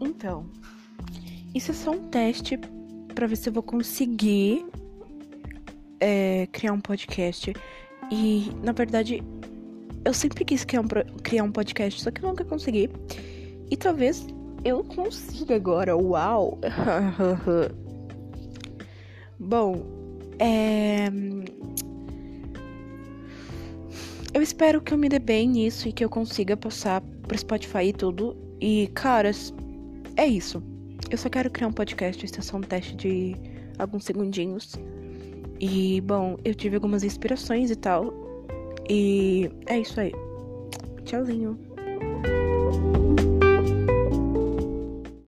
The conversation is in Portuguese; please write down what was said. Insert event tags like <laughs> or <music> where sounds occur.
Então, isso é só um teste para ver se eu vou conseguir é, criar um podcast. E, na verdade, eu sempre quis criar um, criar um podcast, só que eu nunca consegui. E talvez eu consiga agora. Uau! <laughs> Bom, é. Eu espero que eu me dê bem nisso e que eu consiga passar pro Spotify e tudo. E, caras, é isso. Eu só quero criar um podcast, isso é só um teste de alguns segundinhos. E, bom, eu tive algumas inspirações e tal. E é isso aí. Tchauzinho.